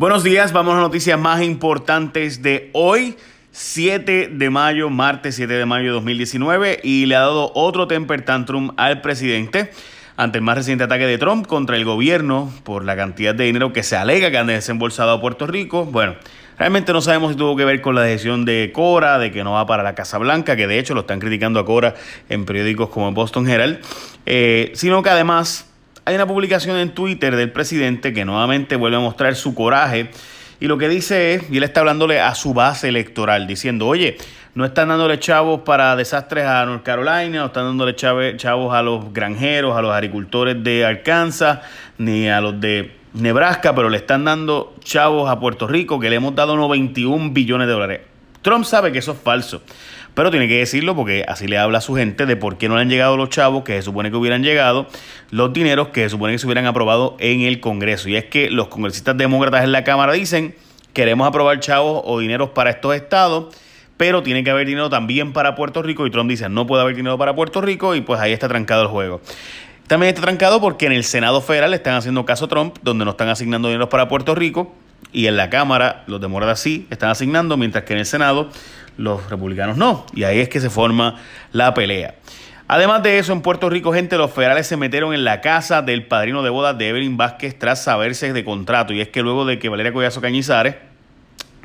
Buenos días, vamos a las noticias más importantes de hoy. 7 de mayo, martes 7 de mayo de 2019, y le ha dado otro temper tantrum al presidente ante el más reciente ataque de Trump contra el gobierno por la cantidad de dinero que se alega que han desembolsado a Puerto Rico. Bueno, realmente no sabemos si tuvo que ver con la decisión de Cora, de que no va para la Casa Blanca, que de hecho lo están criticando a Cora en periódicos como Boston Herald, eh, sino que además hay una publicación en Twitter del presidente que nuevamente vuelve a mostrar su coraje y lo que dice es, y él está hablándole a su base electoral, diciendo, oye, no están dándole chavos para desastres a North Carolina, no están dándole chavos a los granjeros, a los agricultores de Arkansas, ni a los de Nebraska, pero le están dando chavos a Puerto Rico, que le hemos dado 91 billones de dólares. Trump sabe que eso es falso. Pero tiene que decirlo porque así le habla a su gente de por qué no le han llegado los chavos que se supone que hubieran llegado, los dineros que se supone que se hubieran aprobado en el Congreso. Y es que los congresistas demócratas en la Cámara dicen, queremos aprobar chavos o dineros para estos estados, pero tiene que haber dinero también para Puerto Rico. Y Trump dice, no puede haber dinero para Puerto Rico y pues ahí está trancado el juego. También está trancado porque en el Senado Federal están haciendo caso a Trump, donde no están asignando dinero para Puerto Rico, y en la Cámara los demócratas sí están asignando, mientras que en el Senado los republicanos no. Y ahí es que se forma la pelea. Además de eso, en Puerto Rico, gente, los federales se metieron en la casa del padrino de bodas de Evelyn Vázquez tras saberse de contrato. Y es que luego de que Valeria Collazo Cañizares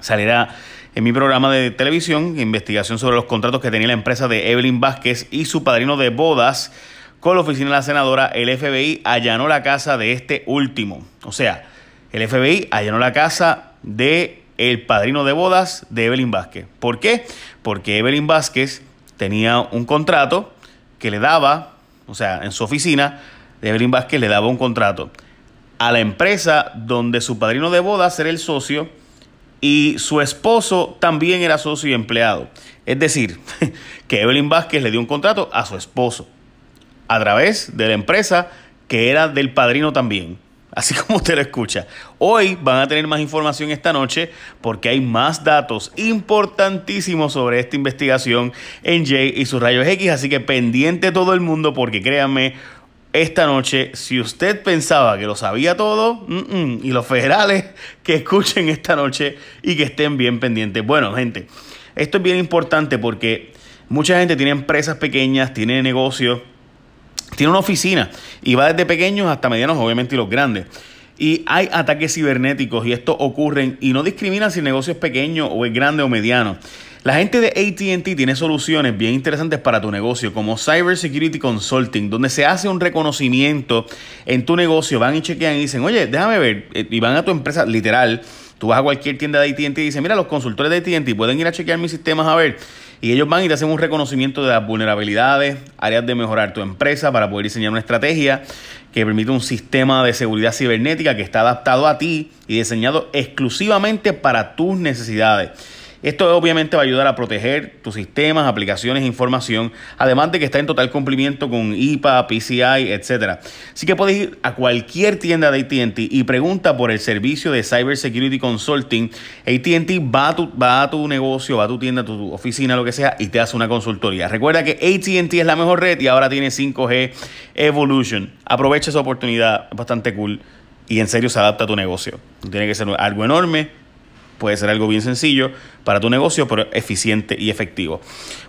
saliera en mi programa de televisión, investigación sobre los contratos que tenía la empresa de Evelyn Vázquez y su padrino de bodas con la oficina de la senadora, el FBI allanó la casa de este último. O sea, el FBI allanó la casa de el padrino de bodas de Evelyn Vázquez. ¿Por qué? Porque Evelyn Vázquez tenía un contrato que le daba, o sea, en su oficina, Evelyn Vázquez le daba un contrato a la empresa donde su padrino de bodas era el socio y su esposo también era socio y empleado. Es decir, que Evelyn Vázquez le dio un contrato a su esposo a través de la empresa que era del padrino también así como usted lo escucha. Hoy van a tener más información esta noche porque hay más datos importantísimos sobre esta investigación en Jay y sus rayos X, así que pendiente todo el mundo porque créanme, esta noche, si usted pensaba que lo sabía todo, y los federales que escuchen esta noche y que estén bien pendientes. Bueno, gente, esto es bien importante porque mucha gente tiene empresas pequeñas, tiene negocios tiene una oficina y va desde pequeños hasta medianos, obviamente, y los grandes. Y hay ataques cibernéticos y esto ocurren y no discriminan si el negocio es pequeño o es grande o mediano. La gente de ATT tiene soluciones bien interesantes para tu negocio, como Cyber Security Consulting, donde se hace un reconocimiento en tu negocio. Van y chequean y dicen, oye, déjame ver, eh, y van a tu empresa, literal. Tú vas a cualquier tienda de ATT y dicen, mira, los consultores de ATT pueden ir a chequear mis sistemas a ver y ellos van y te hacen un reconocimiento de las vulnerabilidades, áreas de mejorar tu empresa para poder diseñar una estrategia que permite un sistema de seguridad cibernética que está adaptado a ti y diseñado exclusivamente para tus necesidades. Esto obviamente va a ayudar a proteger tus sistemas, aplicaciones e información, además de que está en total cumplimiento con IPA, PCI, etc. Así que puedes ir a cualquier tienda de ATT y pregunta por el servicio de Cyber Security Consulting. ATT va, a tu, va a tu negocio, va a tu tienda, a tu oficina, lo que sea, y te hace una consultoría. Recuerda que ATT es la mejor red y ahora tiene 5G Evolution. Aprovecha esa oportunidad, es bastante cool y en serio se adapta a tu negocio. Tiene que ser algo enorme Puede ser algo bien sencillo para tu negocio, pero eficiente y efectivo.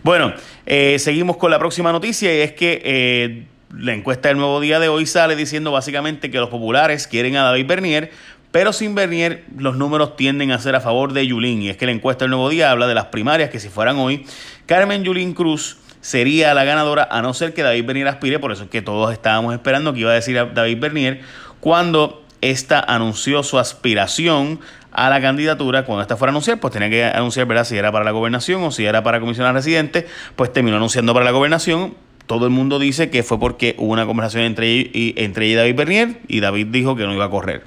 Bueno, eh, seguimos con la próxima noticia y es que eh, la encuesta del nuevo día de hoy sale diciendo básicamente que los populares quieren a David Bernier, pero sin Bernier los números tienden a ser a favor de Yulín. Y es que la encuesta del nuevo día habla de las primarias que si fueran hoy, Carmen Yulín Cruz sería la ganadora a no ser que David Bernier aspire, por eso es que todos estábamos esperando que iba a decir a David Bernier cuando esta anunció su aspiración a la candidatura, cuando esta fuera a anunciar, pues tenía que anunciar ¿verdad? si era para la gobernación o si era para comisionar residente, pues terminó anunciando para la gobernación. Todo el mundo dice que fue porque hubo una conversación entre, y, entre ella y David Bernier y David dijo que no iba a correr.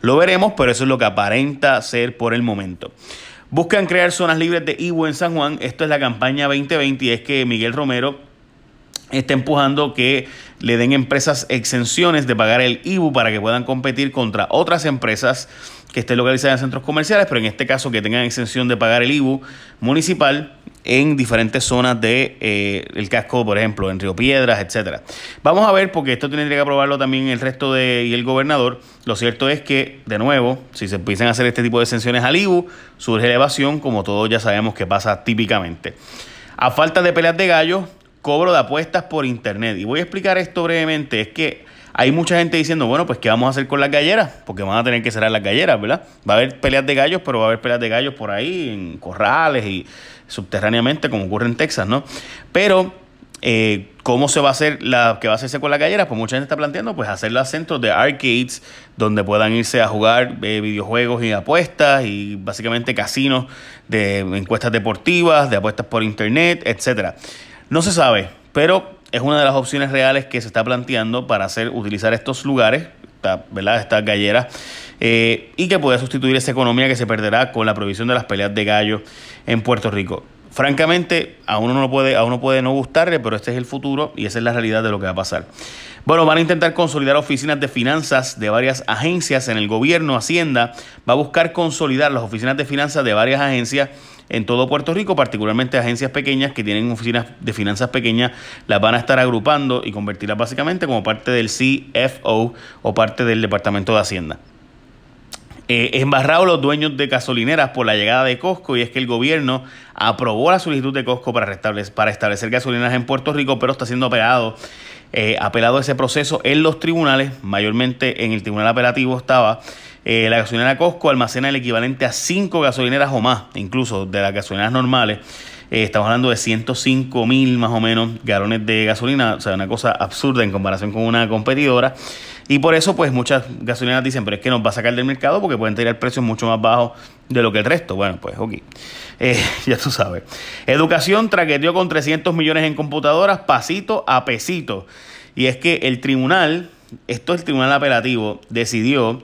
Lo veremos, pero eso es lo que aparenta ser por el momento. Buscan crear zonas libres de IBU en San Juan. Esto es la campaña 2020 y es que Miguel Romero está empujando que le den empresas exenciones de pagar el IBU para que puedan competir contra otras empresas que estén localizadas en centros comerciales, pero en este caso que tengan exención de pagar el IBU municipal en diferentes zonas de, el casco, por ejemplo, en Río Piedras, etcétera. Vamos a ver, porque esto tendría que aprobarlo también el resto de y el gobernador. Lo cierto es que, de nuevo, si se empiezan a hacer este tipo de exenciones al IBU, surge elevación, como todos ya sabemos que pasa típicamente. A falta de peleas de gallos, cobro de apuestas por internet. Y voy a explicar esto brevemente. Es que hay mucha gente diciendo, bueno, pues ¿qué vamos a hacer con las galleras? Porque van a tener que cerrar las galleras, ¿verdad? Va a haber peleas de gallos, pero va a haber peleas de gallos por ahí, en corrales y subterráneamente, como ocurre en Texas, ¿no? Pero, eh, ¿cómo se va a hacer la que va a hacerse con las galleras? Pues mucha gente está planteando, pues hacerlas centros de arcades, donde puedan irse a jugar eh, videojuegos y apuestas, y básicamente casinos de encuestas deportivas, de apuestas por internet, etcétera. No se sabe, pero es una de las opciones reales que se está planteando para hacer, utilizar estos lugares, ¿verdad? estas galleras, eh, y que pueda sustituir esa economía que se perderá con la provisión de las peleas de gallo en Puerto Rico. Francamente, a uno no puede, a uno puede no gustarle, pero este es el futuro y esa es la realidad de lo que va a pasar. Bueno, van a intentar consolidar oficinas de finanzas de varias agencias en el gobierno. Hacienda va a buscar consolidar las oficinas de finanzas de varias agencias en todo Puerto Rico, particularmente agencias pequeñas que tienen oficinas de finanzas pequeñas, las van a estar agrupando y convertirlas básicamente como parte del CFO o parte del Departamento de Hacienda. Eh, embarrado los dueños de gasolineras por la llegada de Costco y es que el gobierno aprobó la solicitud de Costco para, para establecer gasolineras en Puerto Rico, pero está siendo apelado, eh, apelado ese proceso en los tribunales, mayormente en el tribunal apelativo estaba eh, la gasolinera Costco almacena el equivalente a 5 gasolineras o más, incluso de las gasolineras normales. Eh, estamos hablando de 105 mil más o menos galones de gasolina, o sea, una cosa absurda en comparación con una competidora. Y por eso, pues muchas gasolineras dicen, pero es que nos va a sacar del mercado porque pueden tener precios mucho más bajos de lo que el resto. Bueno, pues ok. Eh, ya tú sabes. Educación traqueteó con 300 millones en computadoras, pasito a pesito. Y es que el tribunal, esto es el tribunal apelativo, decidió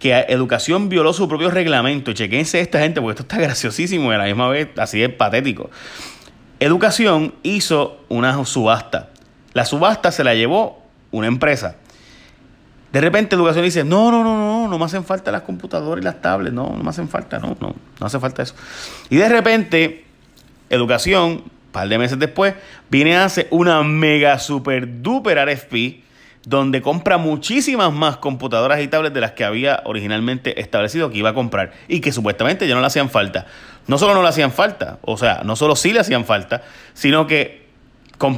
que Educación violó su propio reglamento. Chequense esta gente, porque esto está graciosísimo y a la misma vez así es patético. Educación hizo una subasta. La subasta se la llevó una empresa. De repente Educación dice, no, no, no, no, no me hacen falta las computadoras y las tablets, no, no me hacen falta, no, no, no hace falta eso. Y de repente Educación, un par de meses después, viene a hacer una mega super duper RFP donde compra muchísimas más computadoras y tablets de las que había originalmente establecido que iba a comprar y que supuestamente ya no le hacían falta. No solo no le hacían falta, o sea, no solo sí le hacían falta, sino que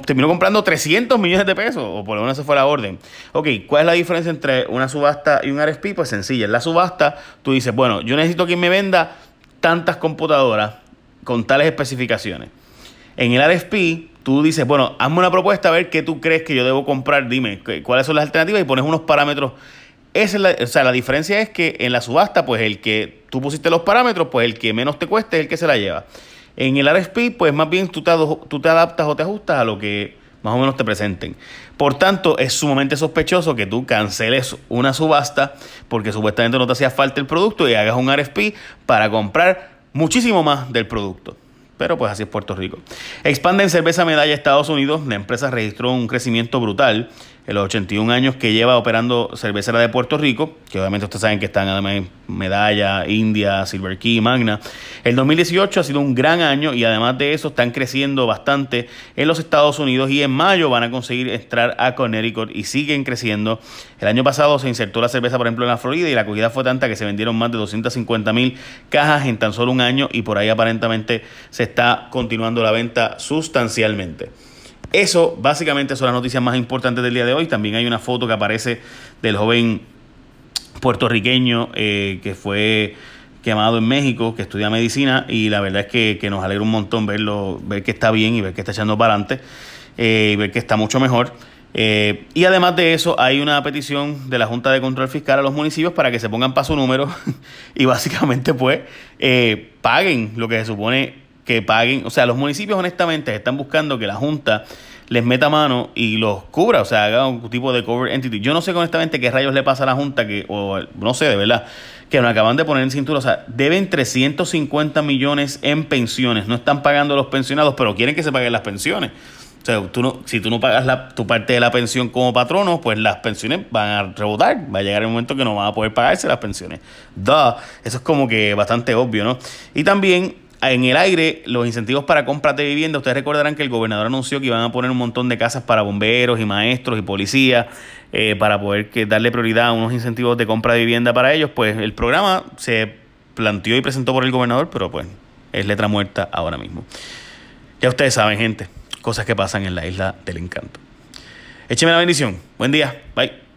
terminó comprando 300 millones de pesos, o por lo menos esa fue la orden. Ok, ¿cuál es la diferencia entre una subasta y un RFP? Pues sencilla, en la subasta tú dices, bueno, yo necesito que me venda tantas computadoras con tales especificaciones. En el RFP tú dices, bueno, hazme una propuesta a ver qué tú crees que yo debo comprar, dime cuáles son las alternativas y pones unos parámetros. Esa es la, o sea, la diferencia es que en la subasta, pues el que tú pusiste los parámetros, pues el que menos te cueste es el que se la lleva. En el RSP, pues más bien tú te, tú te adaptas o te ajustas a lo que más o menos te presenten. Por tanto, es sumamente sospechoso que tú canceles una subasta porque supuestamente no te hacía falta el producto y hagas un RFP para comprar muchísimo más del producto pero pues así es Puerto Rico. Expande en cerveza medalla Estados Unidos. La empresa registró un crecimiento brutal en los 81 años que lleva operando cervecera de Puerto Rico, que obviamente ustedes saben que están además Medalla, India, Silver Key, Magna. El 2018 ha sido un gran año y además de eso están creciendo bastante en los Estados Unidos y en mayo van a conseguir entrar a Connecticut y siguen creciendo. El año pasado se insertó la cerveza, por ejemplo, en la Florida y la acogida fue tanta que se vendieron más de 250 mil cajas en tan solo un año y por ahí aparentemente se está continuando la venta sustancialmente. Eso básicamente son las noticias más importantes del día de hoy. También hay una foto que aparece del joven puertorriqueño eh, que fue quemado en México, que estudia medicina, y la verdad es que, nos alegra un montón verlo, ver que está bien y ver que está echando para adelante, eh, y ver que está mucho mejor. Eh, y además de eso, hay una petición de la Junta de Control Fiscal a los municipios para que se pongan para su número y básicamente pues paguen lo que se supone que paguen. O sea, los municipios honestamente están buscando que la Junta les meta mano y los cubra, o sea, haga un tipo de cover entity. Yo no sé honestamente qué rayos le pasa a la Junta, que, o no sé, de verdad, que nos acaban de poner en cintura. O sea, deben 350 millones en pensiones. No están pagando los pensionados, pero quieren que se paguen las pensiones. O sea, tú no, si tú no pagas la, tu parte de la pensión como patrono, pues las pensiones van a rebotar. Va a llegar el momento que no van a poder pagarse las pensiones. Duh. Eso es como que bastante obvio, ¿no? Y también en el aire los incentivos para compras de vivienda. Ustedes recordarán que el gobernador anunció que iban a poner un montón de casas para bomberos y maestros y policías eh, para poder darle prioridad a unos incentivos de compra de vivienda para ellos. Pues el programa se planteó y presentó por el gobernador, pero pues es letra muerta ahora mismo. Ya ustedes saben, gente, cosas que pasan en la isla del encanto. Écheme la bendición. Buen día. Bye.